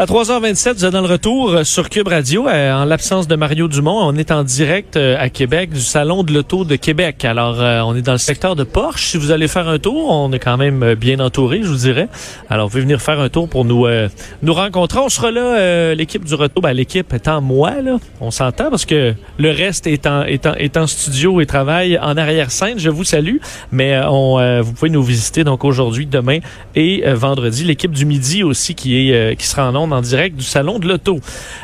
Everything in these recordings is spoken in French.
À 3h27, vous êtes dans le retour euh, sur Cube Radio. Euh, en l'absence de Mario Dumont, on est en direct euh, à Québec du Salon de l'Auto de Québec. Alors, on est dans le secteur de Porsche. Si vous allez faire un tour, on est quand même bien entouré, je vous dirais. Alors, vous pouvez venir faire un tour pour nous nous rencontrer. On sera là, l'équipe du retour. Ben, l'équipe étant moi, là, on s'entend parce que le reste est en, est en, est en studio et travaille en arrière-scène. Je vous salue. Mais on, vous pouvez nous visiter donc aujourd'hui, demain et vendredi. L'équipe du midi aussi qui est qui sera en ondes en direct du salon de l'auto.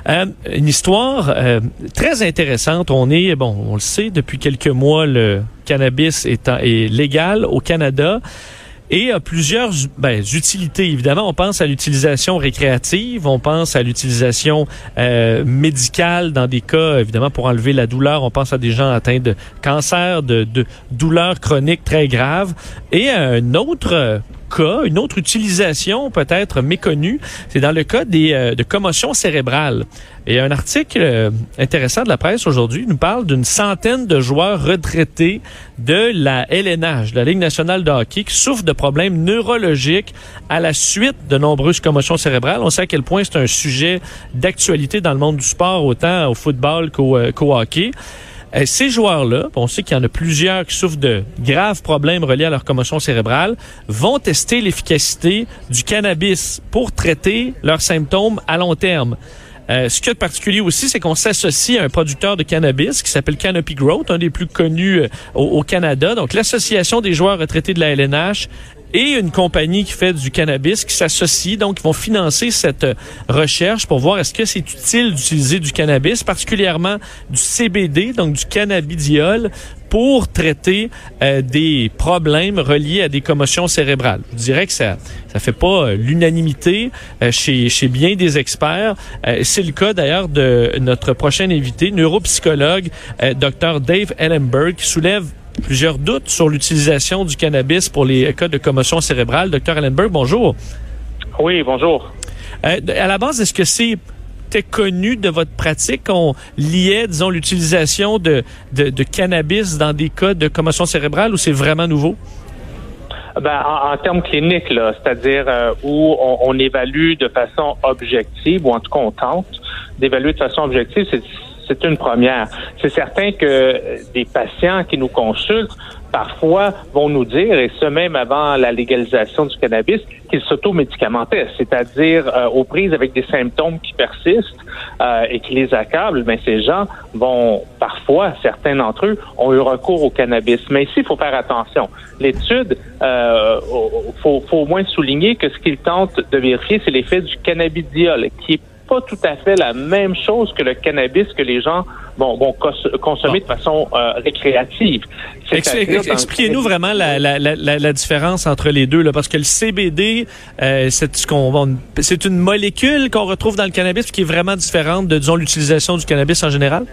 Euh, une histoire euh, très intéressante. On est, bon, on le sait, depuis quelques mois, le cannabis est, légal au Canada et a plusieurs ben, utilités. Évidemment, on pense à l'utilisation récréative, on pense à l'utilisation euh, médicale dans des cas, évidemment, pour enlever la douleur. On pense à des gens atteints de cancer, de, de douleurs chroniques très graves. Et un autre une autre utilisation peut-être méconnue, c'est dans le cas des, euh, de commotion cérébrale. Et un article euh, intéressant de la presse aujourd'hui nous parle d'une centaine de joueurs retraités de la LNH, de la Ligue nationale de hockey, qui souffrent de problèmes neurologiques à la suite de nombreuses commotions cérébrales. On sait à quel point c'est un sujet d'actualité dans le monde du sport, autant au football qu'au euh, hockey. Euh, ces joueurs-là, on sait qu'il y en a plusieurs qui souffrent de graves problèmes reliés à leur commotion cérébrale, vont tester l'efficacité du cannabis pour traiter leurs symptômes à long terme. Euh, ce qui est particulier aussi, c'est qu'on s'associe à un producteur de cannabis qui s'appelle Canopy Growth, un des plus connus euh, au, Canada. Donc, l'association des joueurs retraités de la LNH et une compagnie qui fait du cannabis qui s'associe. Donc, ils vont financer cette euh, recherche pour voir est-ce que c'est utile d'utiliser du cannabis, particulièrement du CBD, donc du cannabidiol, pour traiter euh, des problèmes reliés à des commotions cérébrales. Je dirais que ça ça fait pas euh, l'unanimité chez, chez bien des experts. c'est le cas d'ailleurs de notre prochain invité, neuropsychologue, Dr Dave Ellenberg, qui soulève plusieurs doutes sur l'utilisation du cannabis pour les cas de commotion cérébrale. Docteur Allenberg, bonjour. Oui, bonjour. Euh, à la base, est-ce que c'est connu de votre pratique? Qu'on liait, disons, l'utilisation de, de, cannabis dans des cas de commotion cérébrale ou c'est vraiment nouveau? Ben, en, termes cliniques, c'est-à-dire euh, où on, on, évalue de façon objective, ou en tout cas on tente d'évaluer de façon objective, c'est une première. C'est certain que des patients qui nous consultent parfois vont nous dire, et ce même avant la légalisation du cannabis, qu'ils s'automédicamentèrent, c'est-à-dire euh, aux prises avec des symptômes qui persistent euh, et qui les accablent, mais ces gens vont parfois, certains d'entre eux, ont eu recours au cannabis. Mais ici, il faut faire attention. L'étude, euh, faut, faut au moins souligner que ce qu'ils tentent de vérifier, c'est l'effet du cannabidiol, qui est pas tout à fait la même chose que le cannabis que les gens vont, vont consommer de façon euh, récréative. Expliquez-nous vraiment la, la, la, la, différence entre les deux, là, parce que le CBD, euh, c'est ce qu'on c'est une molécule qu'on retrouve dans le cannabis qui est vraiment différente de, disons, l'utilisation du cannabis en général?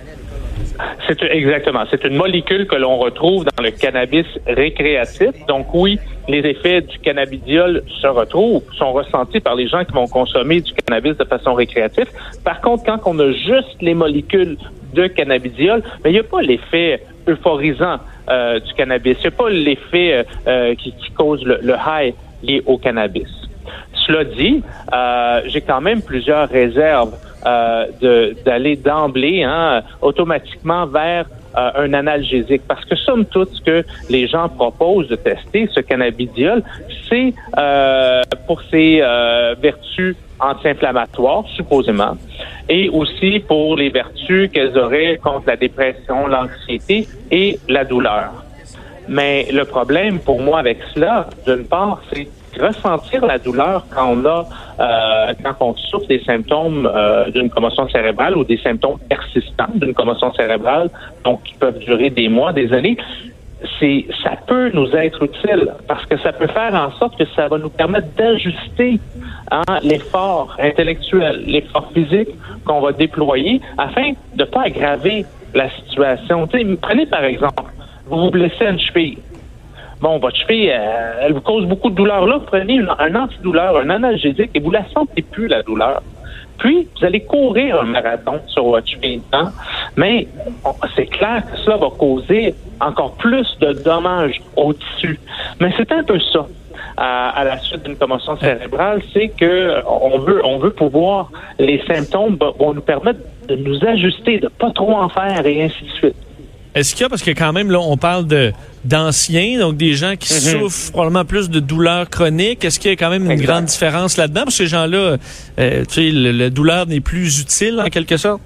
C'est exactement. C'est une molécule que l'on retrouve dans le cannabis récréatif. Donc oui, les effets du cannabidiol se retrouvent, sont ressentis par les gens qui vont consommer du cannabis de façon récréative. Par contre, quand on a juste les molécules de cannabidiol, mais il n'y a pas l'effet euphorisant euh, du cannabis. Il n'y a pas l'effet euh, euh, qui, cause le, le high lié au cannabis. Cela dit, j'ai quand même plusieurs réserves euh, d'aller d'emblée hein, automatiquement vers euh, un analgésique. Parce que somme toute, ce que les gens proposent de tester, ce cannabidiol, c'est euh, pour ses euh, vertus anti-inflammatoires, supposément, et aussi pour les vertus qu'elles auraient contre la dépression, l'anxiété et la douleur. Mais le problème pour moi avec cela, d'une part, c'est ressentir la douleur quand on a euh, quand on souffre des symptômes euh, d'une commotion cérébrale ou des symptômes persistants d'une commotion cérébrale, donc qui peuvent durer des mois, des années, c'est ça peut nous être utile parce que ça peut faire en sorte que ça va nous permettre d'ajuster hein, l'effort intellectuel, l'effort physique qu'on va déployer afin de ne pas aggraver la situation. prenez par exemple, vous vous blessez à une cheville. Bon, votre cheville, euh, elle vous cause beaucoup de douleur. Là, prenez un antidouleur, un analgésique et vous la sentez plus, la douleur. Puis, vous allez courir un marathon sur votre cheville. Hein? Mais c'est clair que cela va causer encore plus de dommages au tissu. Mais c'est un peu ça. À, la suite d'une commotion cérébrale, c'est que on veut, on veut pouvoir, les symptômes vont nous permettre de nous ajuster, de pas trop en faire et ainsi de suite. Est-ce qu'il y a, parce que quand même, là, on parle de d'anciens, donc des gens qui mhm. souffrent probablement plus de douleurs chroniques. Est-ce qu'il y a quand même une grande différence là-dedans? Parce que ces gens-là, euh, tu sais, la douleur n'est plus utile en quelque sorte?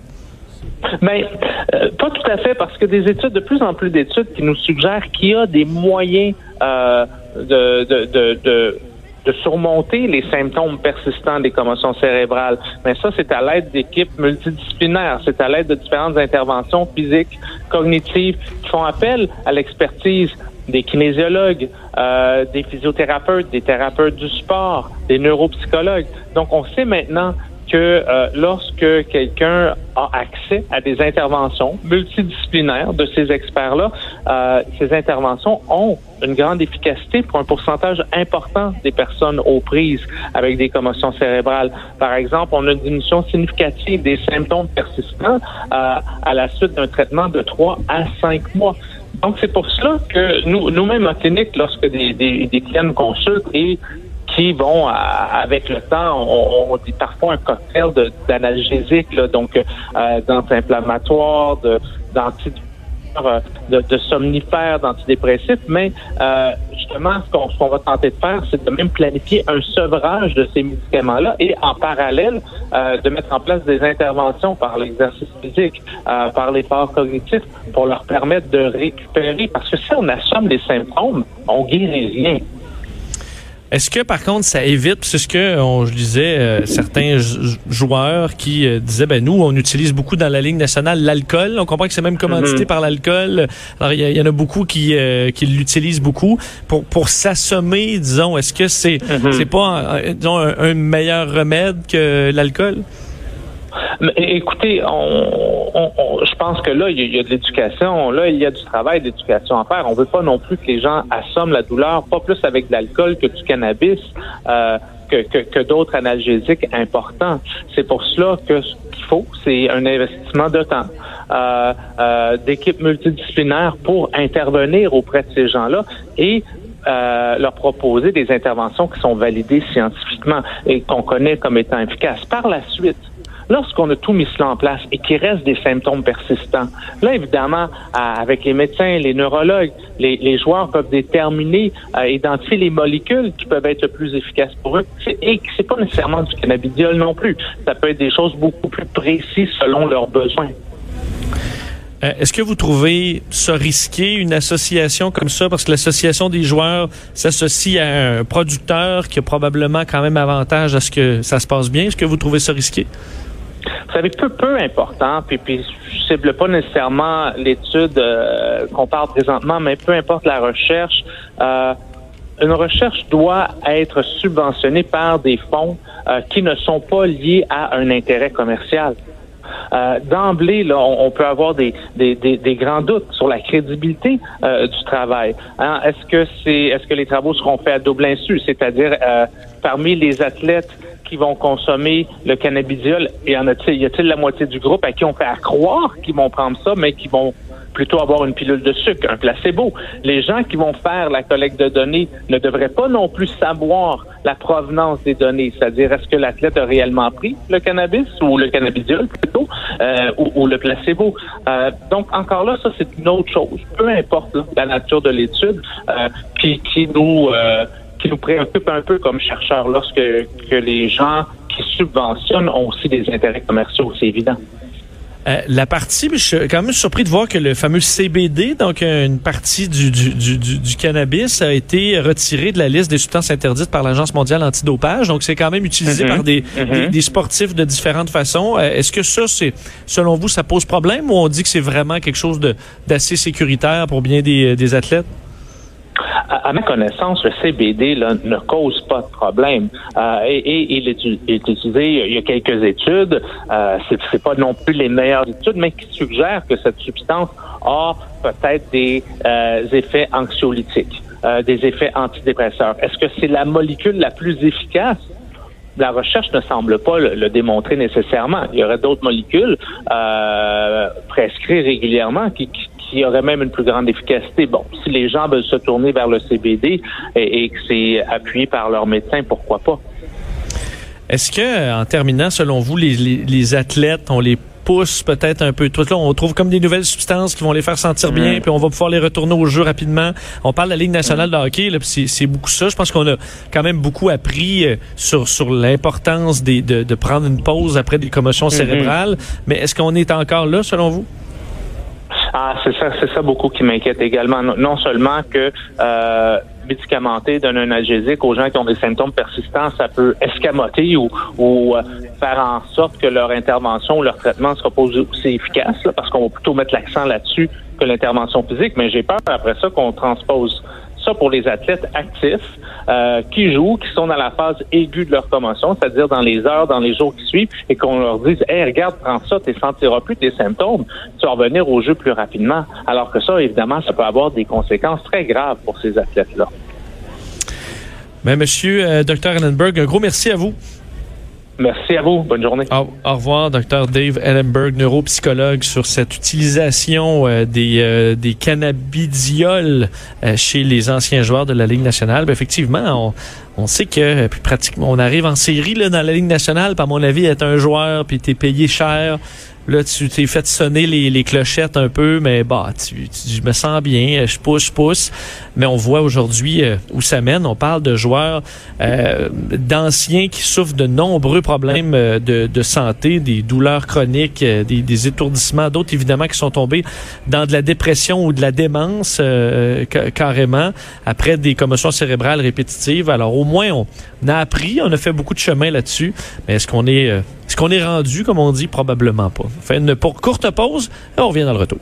Mais ben, euh, pas tout à fait, parce que des études, de plus en plus d'études qui nous suggèrent qu'il y a des moyens euh, de, de, de, de de surmonter les symptômes persistants des commotions cérébrales. Mais ça, c'est à l'aide d'équipes multidisciplinaires, c'est à l'aide de différentes interventions physiques, cognitives, qui font appel à l'expertise des kinésiologues, euh, des physiothérapeutes, des thérapeutes du sport, des neuropsychologues. Donc, on sait maintenant que euh, lorsque quelqu'un a accès à des interventions multidisciplinaires de ces experts-là, euh, ces interventions ont une grande efficacité pour un pourcentage important des personnes aux prises avec des commotions cérébrales. Par exemple, on a une diminution significative des symptômes persistants euh, à la suite d'un traitement de 3 à 5 mois. Donc, c'est pour cela que nous, nous-mêmes en clinique, lorsque des, des, des clients nous consultent et qui vont, avec le temps, on, dit parfois un cocktail d'analgésiques, donc euh, d'anti-inflammatoires, euh, de, de, somnifères, d'antidépressifs, mais euh, justement, ce qu'on va tenter de faire, c'est de même planifier un sevrage de ces médicaments-là et en parallèle euh, de mettre en place des interventions par l'exercice physique, euh, par l'effort cognitif, pour leur permettre de récupérer. Parce que si on assomme les symptômes, on guérit rien. Est-ce que par contre ça évite, c'est ce que on, je disais, euh, certains joueurs qui euh, disaient, ben nous on utilise beaucoup dans la ligne nationale l'alcool, on comprend que c'est même commandité mm-hmm. par l'alcool. Alors il y, en a beaucoup qui euh, qui l'utilisent beaucoup pour pour s'assommer, disons. Est-ce que c'est mm-hmm. c'est pas disons, un meilleur remède que l'alcool? Écoutez, je pense que là, il y, a, de l'éducation, là, il y a du travail d'éducation à faire. On veut pas non plus que les gens assomment la douleur, pas plus avec de l'alcool que du cannabis. Euh, que, que, d'autres analgésiques importants. C'est pour cela que qu'il faut, c'est un investissement de temps, euh, euh, d'équipes multidisciplinaires pour intervenir auprès de ces gens-là et euh, leur proposer des interventions qui sont validées scientifiquement et qu'on connaît comme étant efficaces. Par la suite, Lorsqu'on a tout mis cela en place et qu'il reste des symptômes persistants, là, évidemment, avec les médecins, les neurologues, les, joueurs peuvent déterminer, euh, identifier les molécules qui peuvent être plus efficaces pour eux. Et c'est pas nécessairement du cannabidiol non plus. Ça peut être des choses beaucoup plus précises selon leurs besoins. Euh, est-ce que vous trouvez ça risqué, une association comme ça, parce que l'association des joueurs s'associe à un producteur qui a probablement quand même avantage à ce que ça se passe bien? Est-ce que vous trouvez ça risqué? Vous savez, peu, peu important, puis, puis je cible pas nécessairement l'étude euh, qu'on parle présentement, mais peu importe la recherche, euh, une recherche doit être subventionnée par des fonds qui ne sont pas liés à un intérêt commercial. Euh, D'emblée, on, peut avoir des, grands doutes sur la crédibilité euh, du travail. Hein? Est-ce que les travaux seront faits à double insu, c'est-à-dire euh, parmi les athlètes qui vont consommer le cannabidiol, et en a-t-il, y a-t-il la moitié du groupe à qui on fait croire qu'ils vont prendre ça, mais qui vont plutôt avoir une pilule de sucre, un placebo? Les gens qui vont faire la collecte de données ne devraient pas non plus savoir la provenance des données, c'est-à-dire est-ce que l'athlète a réellement pris le cannabis ou le cannabidiol plutôt euh, ou, le placebo? Euh, donc encore là, ça c'est une autre chose. Peu importe la nature de l'étude, euh, qui, nous qui nous préoccupe un peu comme chercheurs lorsque que les gens qui subventionnent ont aussi des intérêts commerciaux, c'est évident. Euh, la partie, je suis quand même surpris de voir que le fameux CBD, donc une partie du, du, du, du cannabis, a été retiré de la liste des substances interdites par l'Agence mondiale antidopage. Donc, c'est quand même utilisé Mhm. par des, Mhm. des, des sportifs de différentes façons. Euh, Est-ce que ça, c'est, selon vous, ça pose problème ou on dit que c'est vraiment quelque chose d'assez sécuritaire pour bien des, des athlètes? À, ma connaissance, le CBD là, ne cause pas de problème. Euh, et, et il est, est utilisé, il y a quelques études, euh, c'est pas non plus les meilleures études, mais qui suggèrent que cette substance a peut-être des euh, effets anxiolytiques, euh, des effets antidépresseurs. Est-ce que c'est la molécule la plus efficace? la recherche ne semble pas le, le démontrer nécessairement. Il y aurait d'autres molécules euh, prescrites régulièrement qui, qui, qui auraient même une plus grande efficacité. Bon, si les gens veulent se tourner vers le CBD et, et que c'est appuyé par leur médecin, pourquoi pas? Est-ce que, en terminant, selon vous, les, les, les athlètes, on les pousse peut-être un peu. Tout là, on trouve comme des nouvelles substances qui vont les faire sentir bien, puis on va pouvoir les retourner au jeu rapidement. On parle de la Ligue nationale de hockey, là, puis c'est, beaucoup ça. Je pense qu'on a quand même beaucoup appris euh, sur sur l'importance des, de, de prendre une pause après des commotions cérébrales. Mais est-ce qu'on est encore là, selon vous? Ah, c'est ça, c'est ça beaucoup qui m'inquiète également. Non, seulement que euh, médicamenter, donner un analgésique aux gens qui ont des symptômes persistants, ça peut escamoter ou, ou euh, faire en sorte que leur intervention ou leur traitement sera pas aussi efficace, là, parce qu'on va plutôt mettre l'accent là-dessus que l'intervention physique. Mais j'ai peur après ça qu'on transpose ça pour les athlètes actifs euh, qui jouent, qui sont dans la phase aiguë de leur commotion, c'est-à-dire dans les heures, dans les jours qui suivent, et qu'on leur dise Hey, regarde, prends ça, tu sentiras plus tes symptômes, tu vas revenir au jeu plus rapidement. Alors que ça, évidemment, ça peut avoir des conséquences très graves pour ces athlètes-là. Ben, monsieur euh, Dr. Ellenberg, un gros merci à vous. Merci à vous. Bonne journée. Au, revoir, Dr. Dave Ellenberg, neuropsychologue, sur cette utilisation euh, des, euh, des cannabidioles euh, chez les anciens joueurs de la Ligue nationale. Ben, effectivement, on, on sait que euh, puis pratiquement on arrive en série là, dans la Ligue nationale. Par mon avis, être un joueur puis t'es payé cher. Là, tu t'es fait sonner les, les clochettes un peu, mais bah, tu, tu- je me sens bien, je pousse, je pousse. Mais on voit aujourd'hui euh, où ça mène. On parle de joueurs euh, d'anciens qui souffrent de nombreux problèmes euh, de, de santé, des douleurs chroniques, euh, des, des étourdissements, d'autres évidemment qui sont tombés dans de la dépression ou de la démence euh, ca- carrément après des commotions cérébrales répétitives. Alors au moins on a appris, on a fait beaucoup de chemin là-dessus, mais est-ce qu'on est, euh, est-ce qu'on est rendu comme on dit? Probablement pas. Fait une pour courte pause et on revient dans le retour.